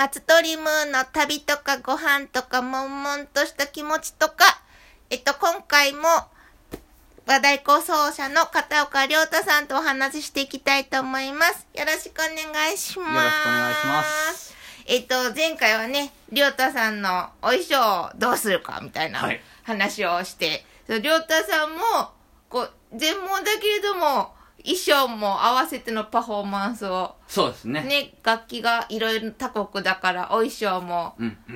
松鳥ムーンの旅とかご飯とか悶々とした気持ちとか、えっと、今回も話題構想者の片岡亮太さんとお話ししていきたいと思います。よろしくお願いします。よろしくお願いします。えっと、前回はね、亮太さんのお衣装をどうするかみたいなはい話をして、そう亮太さんも、こう、全盲だけれども、衣装も合わせてのパフォーマンスを、そうですね。ね、楽器がいろいろ他国だから、お衣装も、うんう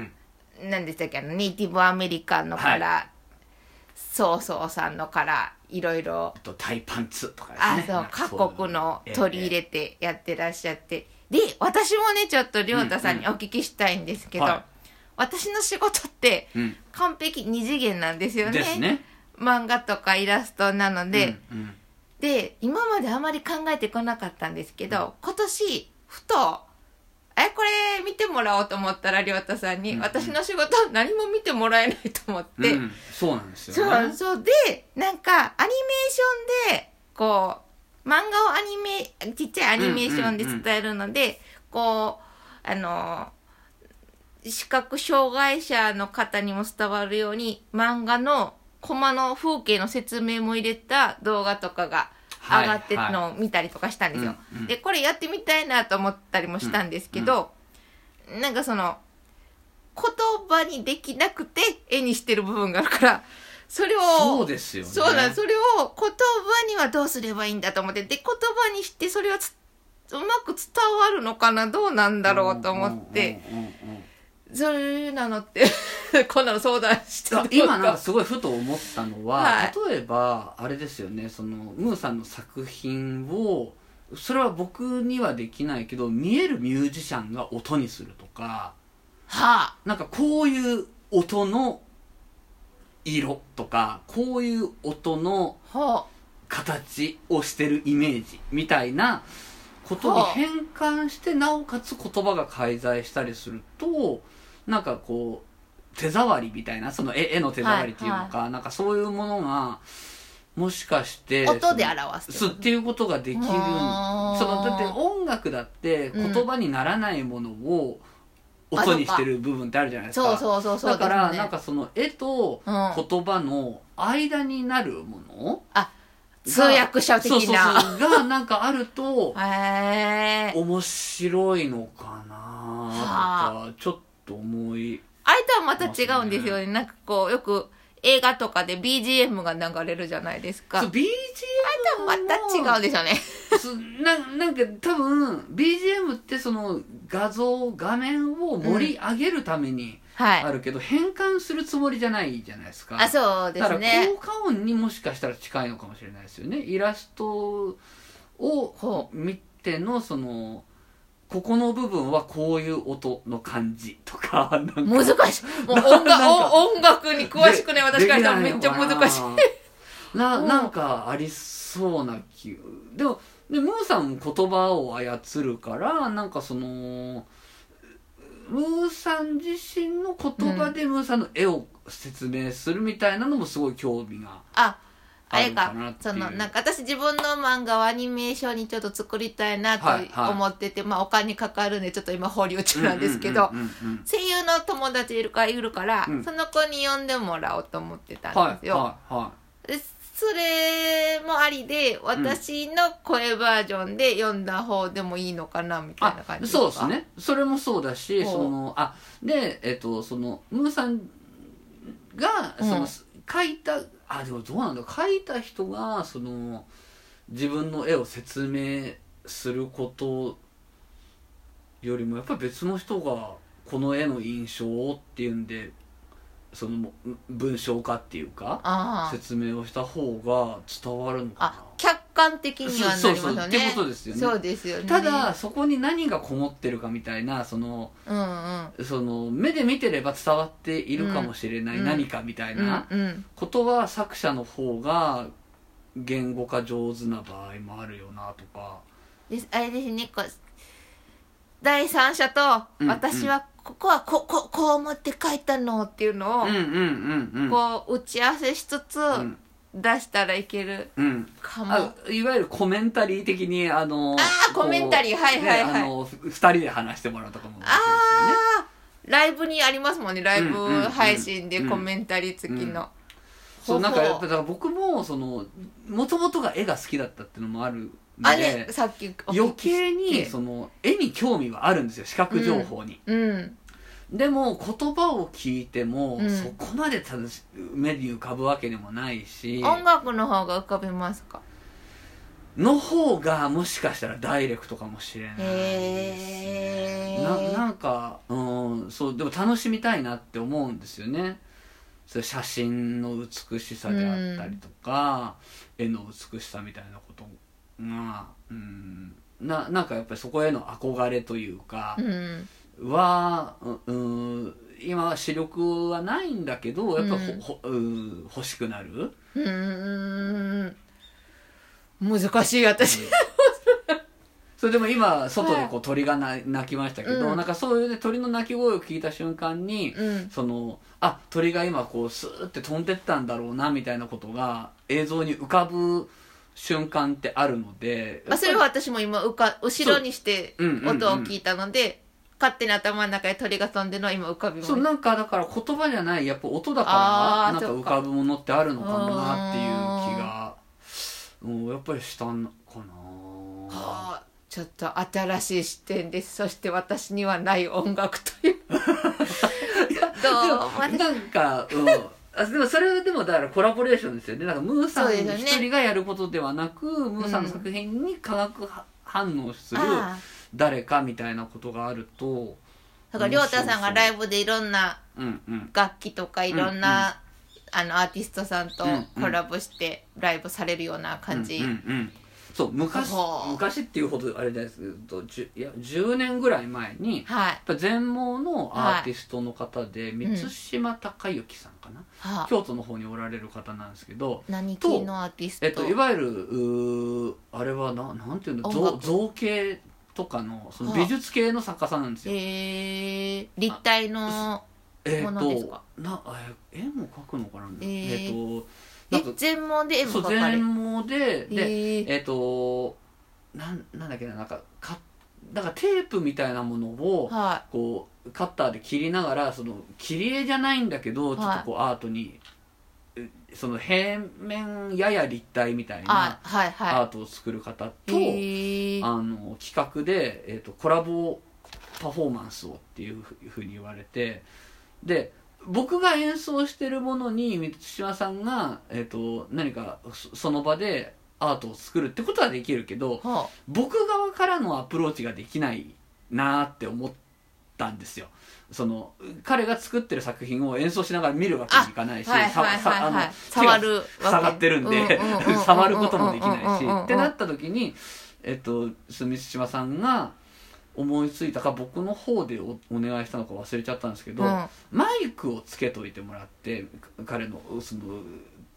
ん。何でしたっけ、ネイティブアメリカンのから、そうそうさんのから、いろいろあ、と、タイパンツとかですあ、ね。そう、各国の取り入れてやってらっしゃって。で、私もね、ちょっとりょうたさんにお聞きしたいんですけど、うんはい私の仕事って、うん完璧二次元なんですよね。ですね。漫画とかイラストなので、うんうんで、今まであまり考えてこなかったんですけど、今年、ふと、え、これ見てもらおうと思ったら、りょうたさんに、うんうん。私の仕事何も見てもらえないと思って、うんそうなんですそう、よね。そうで、なんか、アニメーションで、こう、漫画をアニメ、ちっちゃいアニメーションで伝えるので、こう、あの、視覚障害者の方にも伝わるように、漫画のコマの風景の説明も入れた動画とかが上がってるのを見たりとかしたんですよ。うんうん。で、これやってみたいなと思ったりもしたんですけど、なんかその、言葉にできなくて絵にしてる部分があるから、それを、そうですよね。そうなんそれを言葉にはどうすればいいんだと思って、で、言葉にしてそれはつうまく伝わるのかなどうなんだろうと思って、そういうなのって、こんなの相談してだ今なんかすごいふと思ったのは、はい。例えばあれですよねそのムーさんの作品をそれは僕にはできないけど見えるミュージシャンが音にするとかはなんかこういう音の色とかこういう音の形をしてるイメージみたいなことにはあ。変換してなおかつ言葉が介在したりするとなんかこう手触りみたいなその絵絵の手触りっていうのか、なんかそういうものがもしかしてあ、音でそ表すっていうことができるそのだって音楽だってうん。言葉にならないものを音にしてる部分ってあるじゃないですか、そうそうそうだから、なんかその絵とうん。言葉の間になるもの、あ、通訳者的な。そうそうがなんかあると。面白いのかなはとかちょっと思いあれとはまた違うんですよね。なんかこう、よく映画とかで BGM が流れるじゃないですか。そうあれ BGM とはまた違うんですよね。すななんか多分 BGM ってその画像画面を盛り上げるためにはい。あるけど、変換するつもりじゃないじゃないですかあ、そうでだからすね。効果音にもしかしたら近いのかもしれないですよねイラストほを見てのそのここの部分はこういう音の感じとかなんか。難しい。もうな音楽音楽に詳しくね、私からしたらめっちゃ難しい。い なうん。なんかありそうな気でもでムーさんも言葉を操るからなんかそのムーさん自身の言葉でムーさんの絵を説明するみたいなのもすごい興味が。あ、あれかそのなんか私自分の漫画をアニメーションにちょっと作りたいなとはいはい。思ってて、まあお金かかるんでちょっと今保留中なんですけど、うんうんうんうん。声優の友達いるからいるから、うん。その子に呼んでもらおうと思ってたんはいですよ、はいはでそれもありで私の声バージョンで読んだ方でもいいのかなみたいな感じあそうですね。それもそうだしそのあでえっとそのムーさんがうん。その、書いたあでもどうなんだ書いた人がその自分の絵を説明することよりもやっぱり別の人がこの絵の印象をっていうんでその文章化っていうか説明をした方が伝わるのかな。あ客観的にはなりますよね。そうそうってことですよね。そうですよね。ただそこに何がこもってるかみたいなそのうんうん。その目で見てれば伝わっているかもしれないうん。何かみたいうんなうん。ことは作者の方が言語化上手な場合もあるよなとか。ですあれですねこう第三者とうん私はここはこここう思って書いたのっていうのを、こう打ち合わせしつつ、うん出したらいけるうん。かも。あいわゆるコメンタリー的にあのあーコメンタリー。はいはいはい。ねあのふ二人で話してもらうとかもああライブにありますもんねライブ配信でコメンタリー付きの、そうなんかやっぱほだから僕もそのもともとが絵が好きだったっていうのもあるのあれでさっきお聞き余計にその絵に興味はあるんですよ視覚情報に、うんでも言葉を聞いても、うん。そこまでただ目に浮かぶわけでもないし音楽の方が浮かびますか？の方がもしかしたらダイレクトかもしれないへえななんかうんそうでも楽しみたいなって思うんですよね。それ写真の美しさであったりとか、絵の美しさみたいなことがうんななんかやっぱりそこへの憧れというかうんは、ううん今は視力はないんだけどやっぱほ、うん。ほうん欲しくなる？うーん。難しい私。それでも今外でこう鳥がな鳴きましたけど、うん。なんかそういうね鳥の鳴き声を聞いた瞬間に、うん。そのあ鳥が今こうスーって飛んでったんだろうなみたいなことが映像に浮かぶ瞬間ってあるので、まあ、それは私も今うか後ろにして音を聞いたので、勝手に頭の中で鳥が飛んでるのは今浮かびます。そうなんかだから言葉じゃないやっぱ音だからなんか浮かぶものってあるのかもなっていう気が。うんやっぱりしたんかな。はあちょっと新しい視点です。そして私にはない音楽という。どう？なんか、うん、あでもそれはでもだからコラボレーションですよね。なんかムーさん一人がやることではなく、ムーさんの作品に化学反応するああ誰かみたいなことがあるとだから亮太さんがライブでいろんなうんうん。楽器とかいろんな、あのアーティストさんとうんうん。コラボしてライブされるような感じ、うんうんうん。そう昔昔っていうほどあれですけどじゅいや10年ぐらい前にやはい。っぱ全盲のアーティストの方で、い満島孝之さんかな、はあ。京都の方におられる方なんですけど何系のアーティスト、えっと、いわゆるうーあれはななんていうの造形とかのそのはあ。美術系の作家さんなんですよ。えー、立体のえっ、ものですか？となえ絵も描くのかな、えー。えっ、とえなんか全盲で絵も描かれ全盲ででえー。えっ、となんなんだっけな？なんかかだからテープみたいなものをはこうカッターで切りながらその切り絵じゃないんだけどちょっとこうアートに、えその平面やや立体みたいいなアはートを作る方と、いえー、あの企画で、えー、とコラボパフォーマンスをっていうふうに言われてで僕が演奏してるものに満島さんが、えー、と何かそその場でアートを作るってことはできるけどは僕側からのアプローチができないなーって思ったんですよ。その彼が作ってる作品を演奏しながら見るわけにいかないし、触るわけ。塞がってるんで触ることもできないしってなった時にえっと住島さんが思いついたか僕の方でおお願いしたのか忘れちゃったんですけど、うん。マイクをつけといてもらって彼のその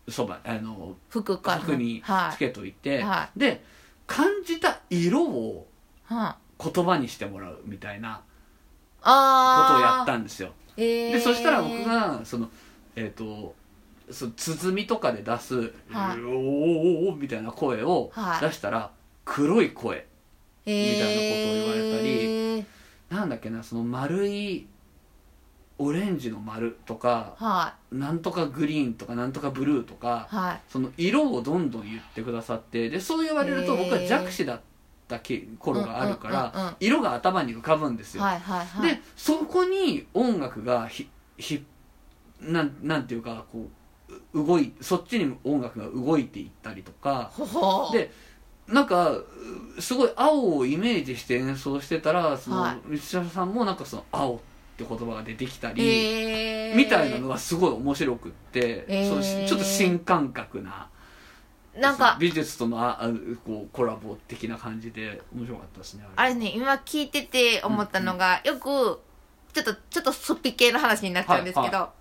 そばあの服か服にはい。つけといて、はで感じた色をは言葉にしてもらうみたいなああことをやったんですよ。えー、でそしたら僕がそのえっ、とその鼓みとかで出す「はい。おーおーおーみたいな声をはい。出したら黒い声。みみたいなことを言われたり。りなんだっけなその丸いオレンジの丸とかはなんとかグリーンとかなんとかブルーとかいはい。その色をどんどん言ってくださってでそう言われると僕は弱視だったけ頃があるから色が頭に浮かぶんですよ。はいはいはい。でそこに音楽がひひなんなんていうかこうう動いそっちに音楽が動いていったりとか。でなんかうすごい青をイメージして演奏してたらその、はい。三島さんもなんかその青って言葉が出てきたり、えー、みたいなのがすごい面白くって、えー。そうしちょっと新感覚ななんか美術とのああこうコラボ的な感じで面白かったですねあれ。ね今聞いてて思ったのが、よくちょっとちょっとすっぴ系の話になっちゃうんですけど、は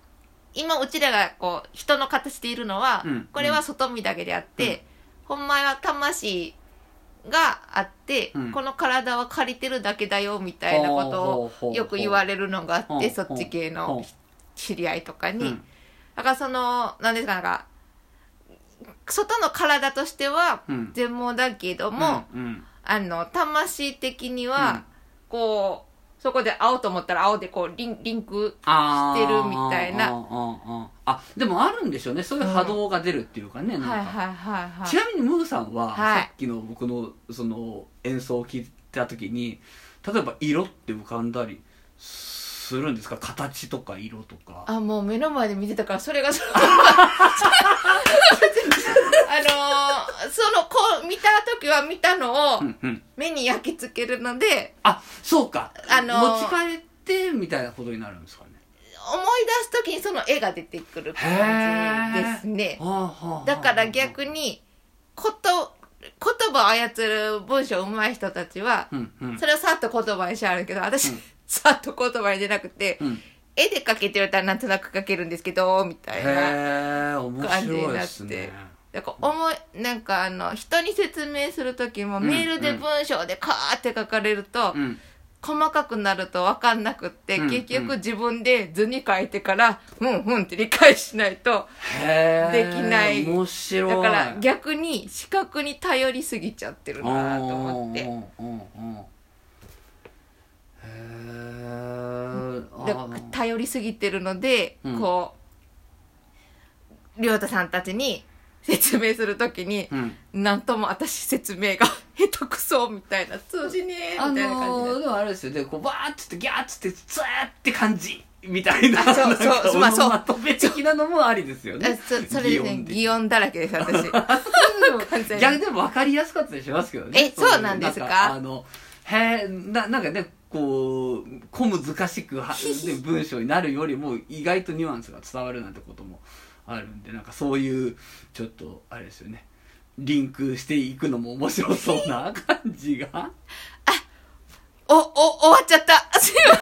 今うちらがこう人の形でいるのは、うんこれは外見だけであって、ほんまは魂があって、うん。この体は借りてるだけだよみたいなことをよく言われるのがあって、そっち系ほのう。知り合いとかに、うん。だからその何ですかなんか外の体としてはうん。全盲だけども、うんうん。あの魂的には、うん。こうそこで会おうと思ったら青でこうリンリンクしてるみたいな。あーあでもあるんでしょうね。そういう波動が出るっていうかね、なんいはいちなみにムーさんは、はい。さっきの僕のその演奏を聞いた時に例えば色って浮かんだりするんですか？形とか色とか。あもう目の前で見てたからそれがそ のーそのこう見た時は見たのを目に焼き付けるのであそうか、あのー持ち帰ってみたいなことになるんですかね。思い出す時にその絵が出てくる感じですね。だから逆にこと言葉を操る文章上手い人たちはうんうん。それをさっと言葉にしはるけど私、うん。さっと言葉に出なくて、うん。絵で描けてるたらなんとなく描けるんですけどみたいなへえ面白いですねだから思いなんかあの人に説明する時もメールで文章でカーって書かれると、うん。細かくなると分かんなくって、うん結局自分で図に書いてからふんふんって理解しないとできない。面白い。だから逆に視覚に頼りすぎちゃってるなと思って。へえ頼りすぎてるので、うん。こう亮太さんたちに説明するときに、うん。なんとも私説明が下手くそみたいな通じねえみたいな感じで、のー、でもあれですよでこうバーッつってギャーッつってツーって感じみたいな。あそうそうそう。オノマトペ的なのもありですよね。あそそれですね擬擬音だらけです私。完全に。逆にでも分かりやすかったりしますけどね。えそうなんですか？なんあのへえななんかねこう小難しくはで 文章になるよりも意外とニュアンスが伝わるなんてこともあるんでなんかそういうちょっとあれですよね。リンクしていくのも面白そうな感じが。あおお終わっちゃった。すいません。